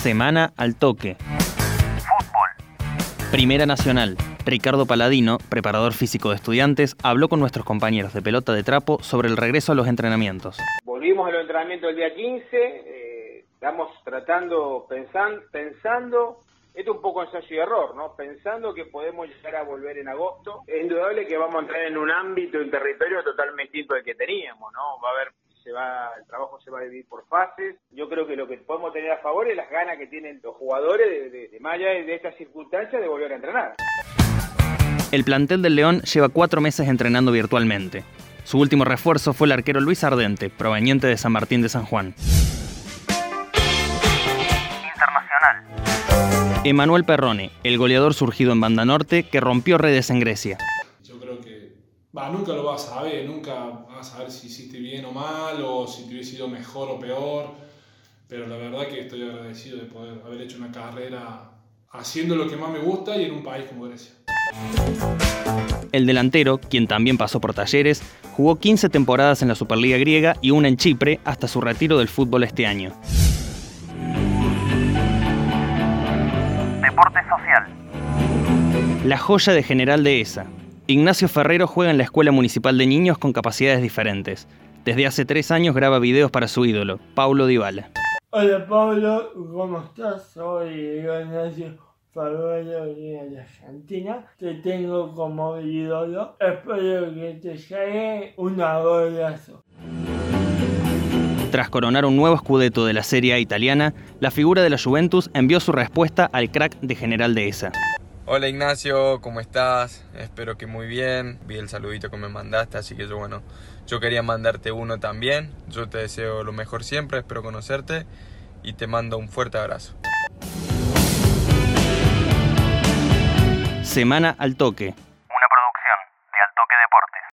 Semana al toque. Fútbol. Primera Nacional. Ricardo Paladino, preparador físico de estudiantes, habló con nuestros compañeros de pelota de trapo sobre el regreso a los entrenamientos. Volvimos a los entrenamientos el día 15, eh, estamos tratando, pensando, pensando esto es un poco ensayo y error, ¿no? Pensando que podemos llegar a volver en agosto, es indudable que vamos a entrar en un ámbito, un territorio totalmente distinto del que teníamos, ¿no? Va a haber se va, el trabajo se va a dividir por fases. Yo creo que lo que podemos tener a favor es las ganas que tienen los jugadores de, de, de de estas circunstancias de volver a entrenar. El plantel del León lleva cuatro meses entrenando virtualmente. Su último refuerzo fue el arquero Luis Ardente, proveniente de San Martín de San Juan. Internacional. Emanuel Perrone, el goleador surgido en Banda Norte que rompió redes en Grecia. Va, nunca lo vas a saber, nunca vas a saber si hiciste bien o mal, o si te hubiese ido mejor o peor, pero la verdad que estoy agradecido de poder haber hecho una carrera haciendo lo que más me gusta y en un país como Grecia. El delantero, quien también pasó por talleres, jugó 15 temporadas en la Superliga griega y una en Chipre hasta su retiro del fútbol este año. Deporte social. La joya de General Dehesa, Ignacio Ferrero juega en la Escuela Municipal de Niños con capacidades diferentes. Desde hace tres años graba videos para su ídolo, Paulo Dybala. Hola Paulo, ¿cómo estás? Soy Ignacio Ferrero de Argentina. Te tengo como ídolo. Espero que te llegue un abrazo. Tras coronar un nuevo escudeto de la Serie A italiana, la figura de la Juventus envió su respuesta al crack de General Dehesa. Hola Ignacio, ¿cómo estás? Espero que muy bien. Vi el saludito que me mandaste, así que yo bueno, yo quería mandarte uno también. Yo te deseo lo mejor siempre, espero conocerte y te mando un fuerte abrazo. Semana al toque.